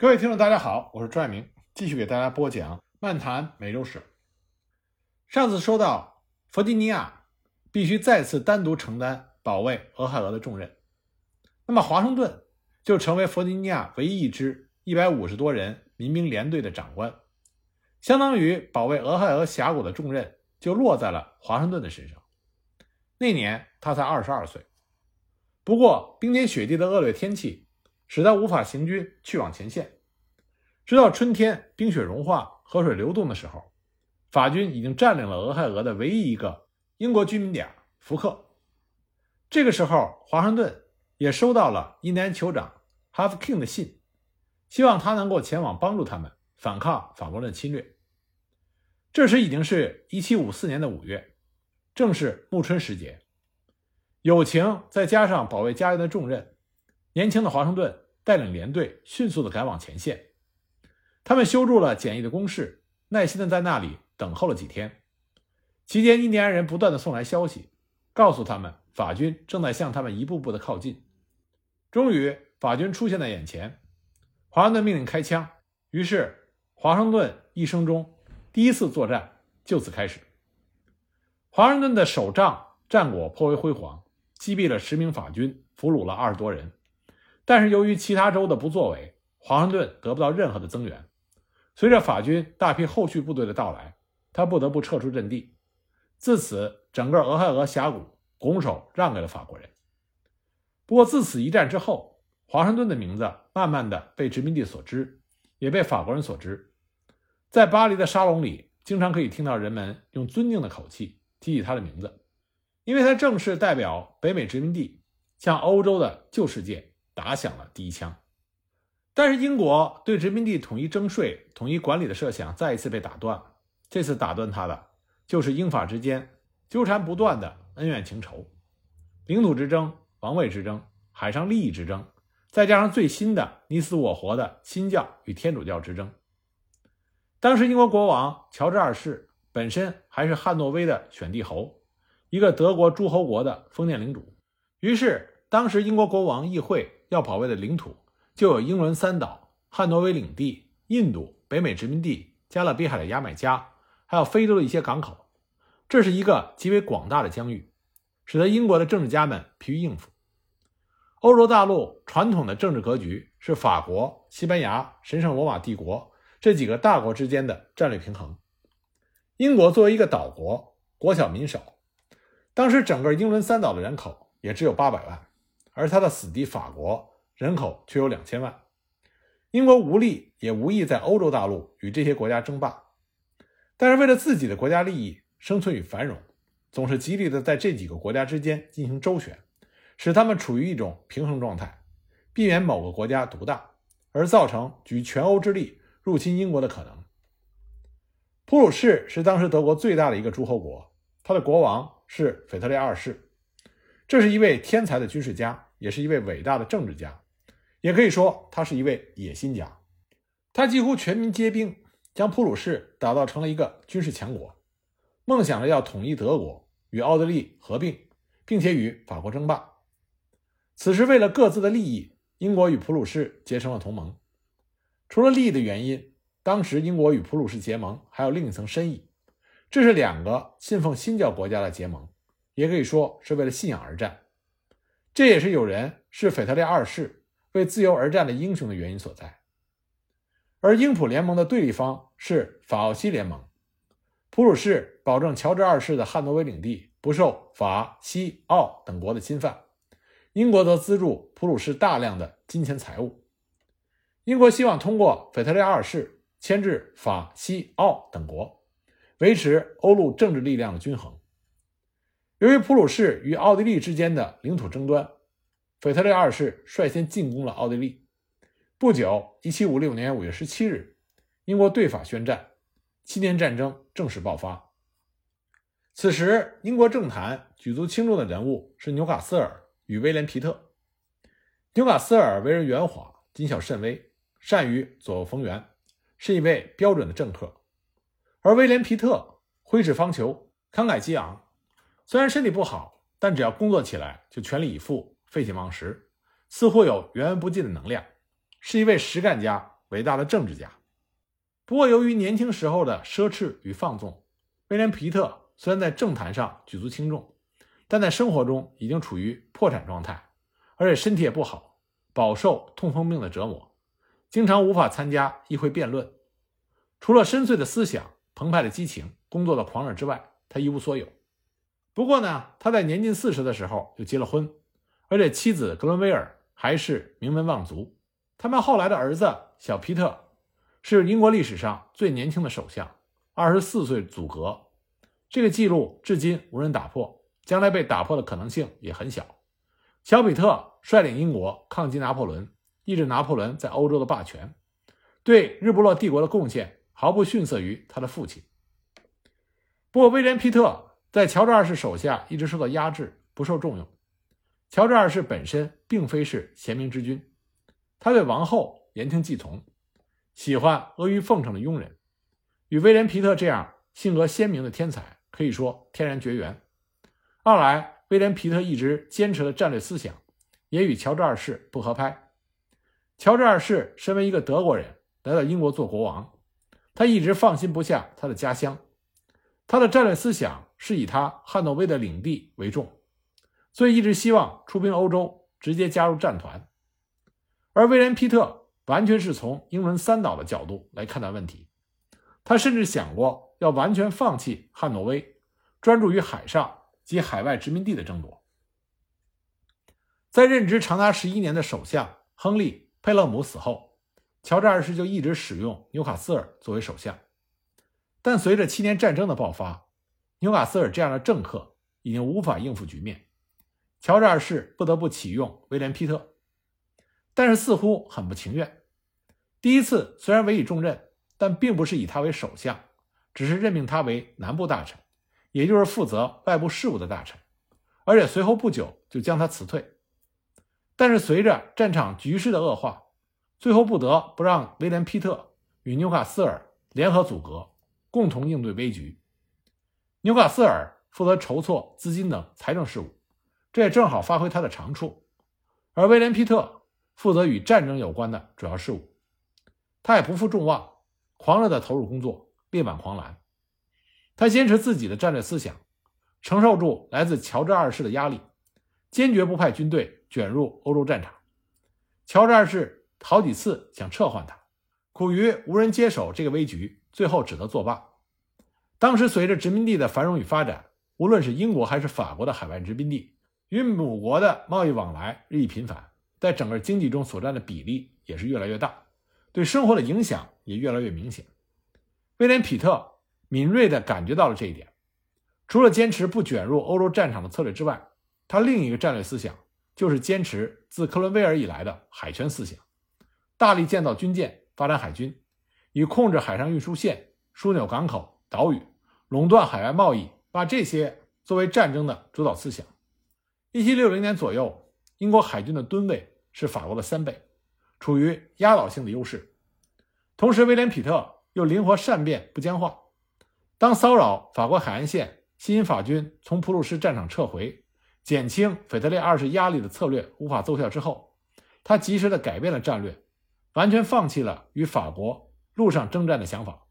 各位听众，大家好，我是朱爱明，继续给大家播讲《漫谈美洲史》。上次说到，弗吉尼亚必须再次单独承担保卫俄亥俄的重任，那么华盛顿就成为弗吉尼亚唯一一支一百五十多人民兵联队的长官，相当于保卫俄亥俄峡谷的重任就落在了华盛顿的身上。那年他才二十二岁，不过冰天雪地的恶劣天气。使他无法行军去往前线，直到春天冰雪融化、河水流动的时候，法军已经占领了俄亥俄的唯一一个英国居民点福克。这个时候，华盛顿也收到了印第安酋长哈弗 King 的信，希望他能够前往帮助他们反抗法国的侵略。这时已经是一七五四年的五月，正是暮春时节，友情再加上保卫家园的重任。年轻的华盛顿带领连队迅速地赶往前线，他们修筑了简易的工事，耐心地在那里等候了几天。期间，印第安人不断地送来消息，告诉他们法军正在向他们一步步地靠近。终于，法军出现在眼前，华盛顿命令开枪。于是，华盛顿一生中第一次作战就此开始。华盛顿的首仗战果颇为辉煌，击毙了十名法军，俘虏了二十多人。但是由于其他州的不作为，华盛顿得不到任何的增援。随着法军大批后续部队的到来，他不得不撤出阵地。自此，整个俄亥俄峡谷拱手让给了法国人。不过，自此一战之后，华盛顿的名字慢慢的被殖民地所知，也被法国人所知。在巴黎的沙龙里，经常可以听到人们用尊敬的口气提起他的名字，因为他正是代表北美殖民地向欧洲的旧世界。打响了第一枪，但是英国对殖民地统一征税、统一管理的设想再一次被打断了。这次打断他的，就是英法之间纠缠不断的恩怨情仇、领土之争、王位之争、海上利益之争，再加上最新的你死我活的新教与天主教之争。当时英国国王乔治二世本身还是汉诺威的选帝侯，一个德国诸侯国的封建领主，于是当时英国国王议会。要保卫的领土就有英伦三岛、汉诺威领地、印度、北美殖民地、加勒比海的牙买加，还有非洲的一些港口。这是一个极为广大的疆域，使得英国的政治家们疲于应付。欧洲大陆传统的政治格局是法国、西班牙、神圣罗马帝国这几个大国之间的战略平衡。英国作为一个岛国，国小民少，当时整个英伦三岛的人口也只有八百万。而他的死敌法国人口却有两千万，英国无力也无意在欧洲大陆与这些国家争霸，但是为了自己的国家利益、生存与繁荣，总是极力的在这几个国家之间进行周旋，使他们处于一种平衡状态，避免某个国家独大，而造成举全欧之力入侵英国的可能。普鲁士是当时德国最大的一个诸侯国，他的国王是腓特烈二世。这是一位天才的军事家，也是一位伟大的政治家，也可以说他是一位野心家。他几乎全民皆兵，将普鲁士打造成了一个军事强国，梦想着要统一德国，与奥地利合并，并且与法国争霸。此时，为了各自的利益，英国与普鲁士结成了同盟。除了利益的原因，当时英国与普鲁士结盟还有另一层深意，这是两个信奉新教国家的结盟。也可以说是为了信仰而战，这也是有人视腓特烈二世为自由而战的英雄的原因所在。而英普联盟的对立方是法奥西联盟，普鲁士保证乔治二世的汉诺威领地不受法西奥等国的侵犯，英国则资助普鲁士大量的金钱财物。英国希望通过腓特烈二世牵制法西奥等国，维持欧陆政治力量的均衡。由于普鲁士与奥地利之间的领土争端，腓特烈二世率先进攻了奥地利。不久，1756年5月17日，英国对法宣战，七年战争正式爆发。此时，英国政坛举足轻重的人物是纽卡斯尔与威廉·皮特。纽卡斯尔为人圆滑、谨小慎微，善于左右逢源，是一位标准的政客；而威廉·皮特挥斥方遒，慷慨激昂。虽然身体不好，但只要工作起来就全力以赴、废寝忘食，似乎有源源不尽的能量，是一位实干家，伟大的政治家。不过，由于年轻时候的奢侈与放纵，威廉·皮特虽然在政坛上举足轻重，但在生活中已经处于破产状态，而且身体也不好，饱受痛风病的折磨，经常无法参加议会辩论。除了深邃的思想、澎湃的激情、工作的狂热之外，他一无所有。不过呢，他在年近四十的时候就结了婚，而且妻子格伦威尔还是名门望族。他们后来的儿子小皮特。是英国历史上最年轻的首相，二十四岁组阁，这个记录至今无人打破，将来被打破的可能性也很小。小比特率领英国抗击拿破仑，抑制拿破仑在欧洲的霸权，对日不落帝国的贡献毫不逊色于他的父亲。不过，威廉·皮特在乔治二世手下一直受到压制，不受重用。乔治二世本身并非是贤明之君，他对王后言听计从。喜欢阿谀奉承的庸人，与威廉·皮特这样性格鲜明的天才可以说天然绝缘。二来，威廉·皮特一直坚持的战略思想也与乔治二世不合拍。乔治二世身为一个德国人来到英国做国王，他一直放心不下他的家乡，他的战略思想是以他汉诺威的领地为重，所以一直希望出兵欧洲，直接加入战团。而威廉·皮特。完全是从英伦三岛的角度来看待问题，他甚至想过要完全放弃汉诺威，专注于海上及海外殖民地的争夺。在任职长达十一年的首相亨利·佩勒姆死后，乔治二世就一直使用纽卡斯尔作为首相。但随着七年战争的爆发，纽卡斯尔这样的政客已经无法应付局面，乔治二世不得不启用威廉·皮特，但是似乎很不情愿。第一次虽然委以重任，但并不是以他为首相，只是任命他为南部大臣，也就是负责外部事务的大臣，而且随后不久就将他辞退。但是随着战场局势的恶化，最后不得不让威廉·皮特与纽卡斯尔联合组阁，共同应对危局。纽卡斯尔负责筹措资金等财政事务，这也正好发挥他的长处，而威廉·皮特负责与战争有关的主要事务。他也不负众望，狂热地投入工作，力挽狂澜。他坚持自己的战略思想，承受住来自乔治二世的压力，坚决不派军队卷入欧洲战场。乔治二世好几次想撤换他，苦于无人接手这个危局，最后只得作罢。当时随着殖民地的繁荣与发展，无论是英国还是法国的海外殖民地与母国的贸易往来日益频繁，在整个经济中所占的比例也是越来越大。对生活的影响也越来越明显。威廉·皮特敏锐地感觉到了这一点。除了坚持不卷入欧洲战场的策略之外，他另一个战略思想就是坚持自克伦威尔以来的海权思想，大力建造军舰，发展海军，以控制海上运输线、枢纽港口、岛屿、垄断海外贸易，把这些作为战争的主导思想。1760年左右，英国海军的吨位是法国的三倍。处于压倒性的优势，同时威廉·皮特又灵活善变、不僵化。当骚扰法国海岸线、吸引法军从普鲁士战场撤回、减轻腓特烈二世压力的策略无法奏效之后，他及时的改变了战略，完全放弃了与法国陆上征战的想法，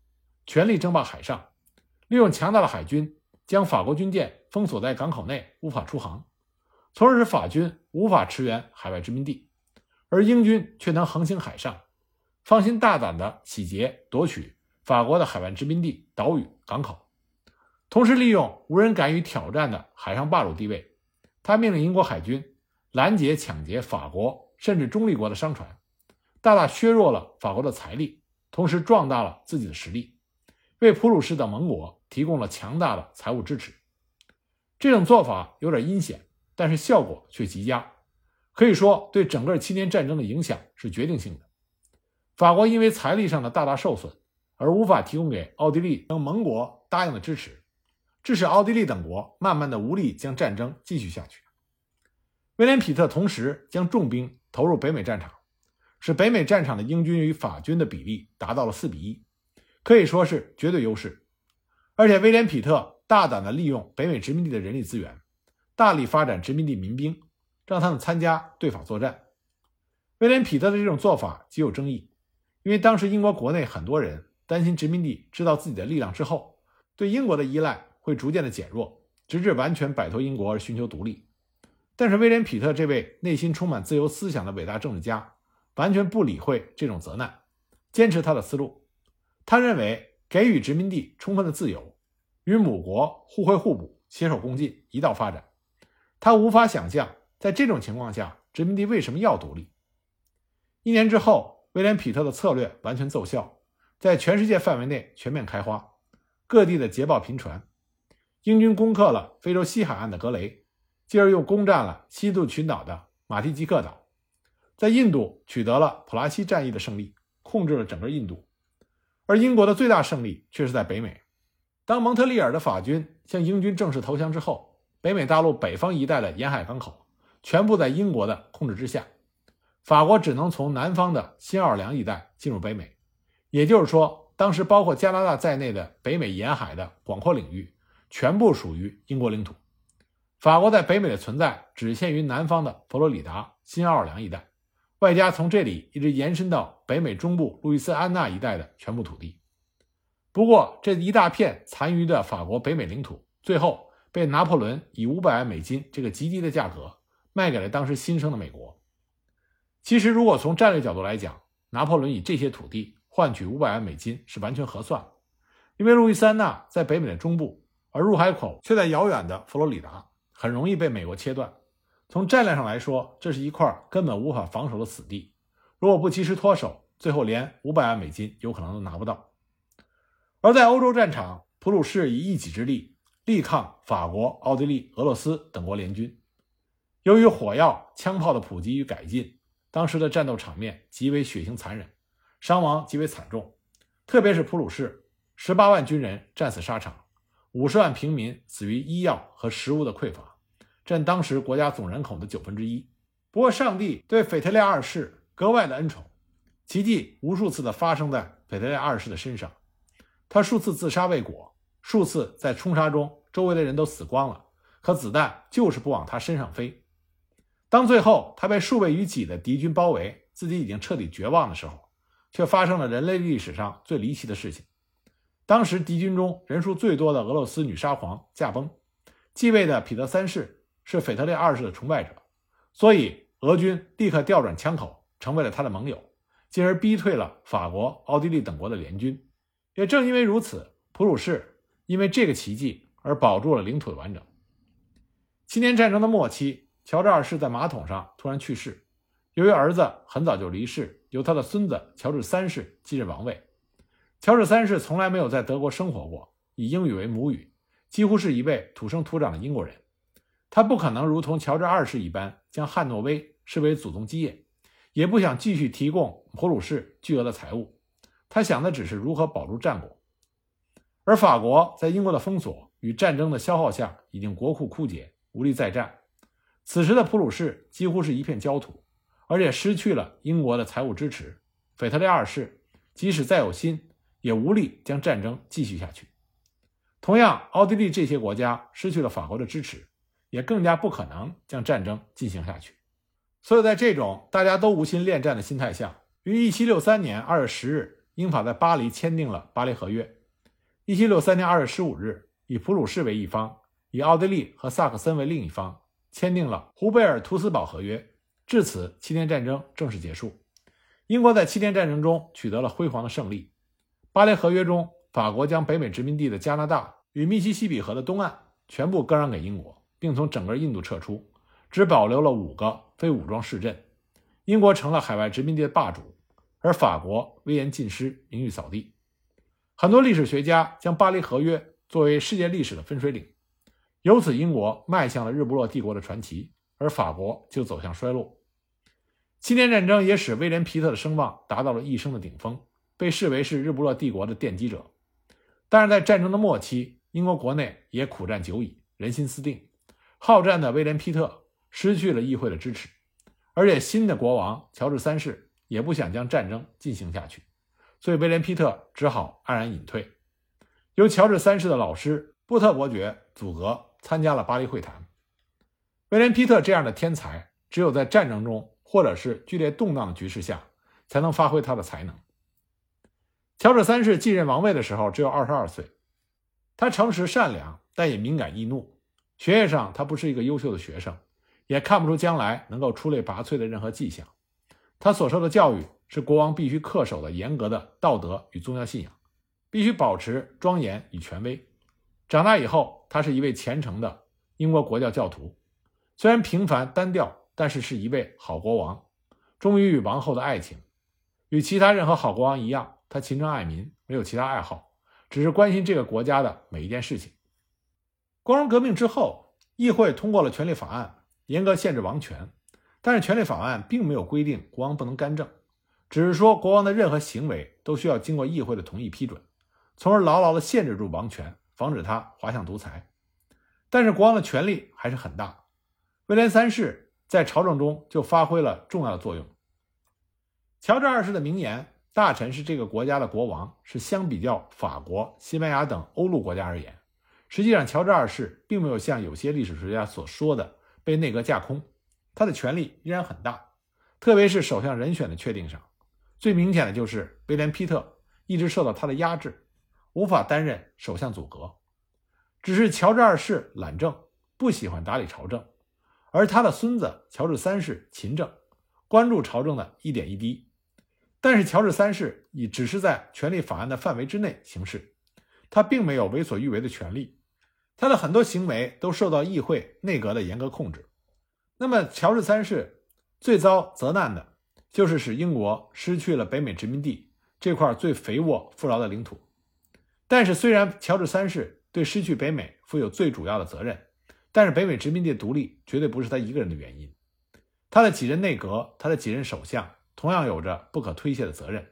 全力争霸海上，利用强大的海军将法国军舰封锁在港口内，无法出航，从而使法军无法驰援海外殖民地。而英军却能横行海上，放心大胆地洗劫夺取法国的海外殖民地、岛屿、港口，同时利用无人敢于挑战的海上霸主地位，他命令英国海军拦截、抢劫法国甚至中立国的商船，大大削弱了法国的财力，同时壮大了自己的实力，为普鲁士等盟国提供了强大的财务支持。这种做法有点阴险，但是效果却极佳。可以说，对整个七年战争的影响是决定性的。法国因为财力上的大大受损，而无法提供给奥地利等盟国答应的支持，致使奥地利等国慢慢的无力将战争继续下去。威廉·皮特同时将重兵投入北美战场，使北美战场的英军与法军的比例达到了四比一，可以说是绝对优势。而且，威廉·皮特大胆的利用北美殖民地的人力资源，大力发展殖民地民兵。让他们参加对法作战。威廉·彼特的这种做法极有争议，因为当时英国国内很多人担心殖民地知道自己的力量之后，对英国的依赖会逐渐的减弱，直至完全摆脱英国而寻求独立。但是威廉·皮特这位内心充满自由思想的伟大政治家，完全不理会这种责难，坚持他的思路。他认为给予殖民地充分的自由，与母国互惠互补、携手共进，一道发展。他无法想象，在这种情况下，殖民地为什么要独立。一年之后，威廉·皮特的策略完全奏效，在全世界范围内全面开花，各地的捷报频传。英军攻克了非洲西海岸的格雷，继而又攻占了西度群岛的马提吉克岛，在印度取得了普拉西战役的胜利，控制了整个印度。而英国的最大胜利却是在北美。当蒙特利尔的法军向英军正式投降之后，北美大陆北方一带的沿海港口全部在英国的控制之下。法国只能从南方的新奥尔良一带进入北美，也就是说，当时包括加拿大在内的北美沿海的广阔领域全部属于英国领土。法国在北美的存在只限于南方的佛罗里达、新奥尔良一带，外加从这里一直延伸到北美中部路易斯安那一带的全部土地。不过，这一大片残余的法国北美领土，最后被拿破仑以五百万美金这个极低的价格卖给了当时新生的美国。其实，如果从战略角度来讲，拿破仑以这些土地换取五百万美金是完全合算，因为路易斯安那在北美的中部，而入海口却在遥远的佛罗里达，很容易被美国切断。从战略上来说，这是一块根本无法防守的死地。如果不及时脱手，最后连五百万美金有可能都拿不到。而在欧洲战场，普鲁士以一己之力力抗法国、奥地利、俄罗斯等国联军，由于火药、枪炮的普及与改进。当时的战斗场面极为血腥残忍，伤亡极为惨重，特别是普鲁士，十八万军人战死沙场，五十万平民死于医药和食物的匮乏，占当时国家总人口的九分之一。不过，上帝对腓特烈二世格外的恩宠，奇迹无数次的发生在腓特烈二世的身上，他数次自杀未果，数次在冲杀中周围的人都死光了，可子弹就是不往他身上飞。当最后他被数倍于己的敌军包围，自己已经彻底绝望的时候，却发生了人类历史上最离奇的事情。当时敌军中人数最多的俄罗斯女沙皇驾崩，继位的彼得三世是腓特烈二世的崇拜者，所以俄军立刻调转枪口，成为了他的盟友，进而逼退了法国、奥地利等国的联军。也正因为如此，普鲁士因为这个奇迹而保住了领土的完整。七年战争的末期。乔治二世在马桶上突然去世，由于儿子很早就离世，由他的孙子乔治三世继任王位。乔治三世从来没有在德国生活过，以英语为母语，几乎是一位土生土长的英国人。他不可能如同乔治二世一般将汉诺威视为祖宗基业，也不想继续提供普鲁士巨额的财物。他想的只是如何保住战果。而法国在英国的封锁与战争的消耗下，已经国库枯竭，无力再战。此时的普鲁士几乎是一片焦土，而且失去了英国的财务支持。腓特烈二世即使再有心，也无力将战争继续下去。同样，奥地利这些国家失去了法国的支持，也更加不可能将战争进行下去。所以在这种大家都无心恋战的心态下，于1763年2月10日，英法在巴黎签订了《巴黎合约》。1763年2月15日，以普鲁士为一方，以奥地利和萨克森为另一方。签订了《胡贝尔图斯堡合约》，至此，七年战争正式结束。英国在七年战争中取得了辉煌的胜利。巴黎合约中，法国将北美殖民地的加拿大与密西西比河的东岸全部割让给英国，并从整个印度撤出，只保留了五个非武装市镇。英国成了海外殖民地的霸主，而法国威严尽失，名誉扫地。很多历史学家将巴黎合约作为世界历史的分水岭。由此，英国迈向了日不落帝国的传奇，而法国就走向衰落。七年战争也使威廉·皮特的声望达到了一生的顶峰，被视为是日不落帝国的奠基者。但是在战争的末期，英国国内也苦战久矣，人心思定，好战的威廉·皮特失去了议会的支持，而且新的国王乔治三世也不想将战争进行下去，所以威廉·皮特只好黯然隐退，由乔治三世的老师波特伯爵阻隔。参加了巴黎会谈。威廉·皮特这样的天才，只有在战争中或者是剧烈动荡的局势下，才能发挥他的才能。乔治三世继任王位的时候只有二十二岁，他诚实善良，但也敏感易怒。学业上他不是一个优秀的学生，也看不出将来能够出类拔萃的任何迹象。他所受的教育是国王必须恪守的严格的道德与宗教信仰，必须保持庄严与权威。长大以后，他是一位虔诚的英国国教教徒，虽然平凡单调，但是是一位好国王，忠于与王后的爱情。与其他任何好国王一样，他勤政爱民，没有其他爱好，只是关心这个国家的每一件事情。光荣革命之后，议会通过了权利法案，严格限制王权。但是权利法案并没有规定国王不能干政，只是说国王的任何行为都需要经过议会的同意批准，从而牢牢地限制住王权，防止他滑向独裁。但是国王的权力还是很大，威廉三世在朝政中就发挥了重要的作用。乔治二世的名言：“大臣是这个国家的国王”，是相比较法国、西班牙等欧陆国家而言。实际上，乔治二世并没有像有些历史学家所说的被内阁架空，他的权力依然很大，特别是首相人选的确定上。最明显的就是威廉·皮特一直受到他的压制，无法担任首相组阁。只是乔治二世懒政，不喜欢打理朝政，而他的孙子乔治三世勤政，关注朝政的一点一滴。但是乔治三世也只是在权力法案的范围之内行事，他并没有为所欲为的权利。他的很多行为都受到议会内阁的严格控制。那么，乔治三世最遭责难的就是使英国失去了北美殖民地这块最肥沃富饶的领土。但是，虽然乔治三世对失去北美负有最主要的责任，但是北美殖民地独立绝对不是他一个人的原因。他的几任内阁，他的几任首相同样有着不可推卸的责任。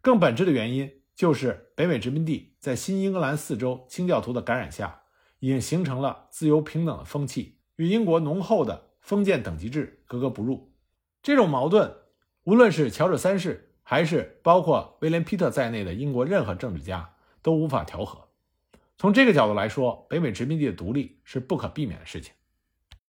更本质的原因就是北美殖民地在新英格兰四州清教徒的感染下。已经形成了自由平等的风气，与英国浓厚的封建等级制格格不入。这种矛盾，无论是乔治三世，还是包括威廉·皮特在内的英国任何政治家都无法调和。从这个角度来说，北美殖民地的独立是不可避免的事情。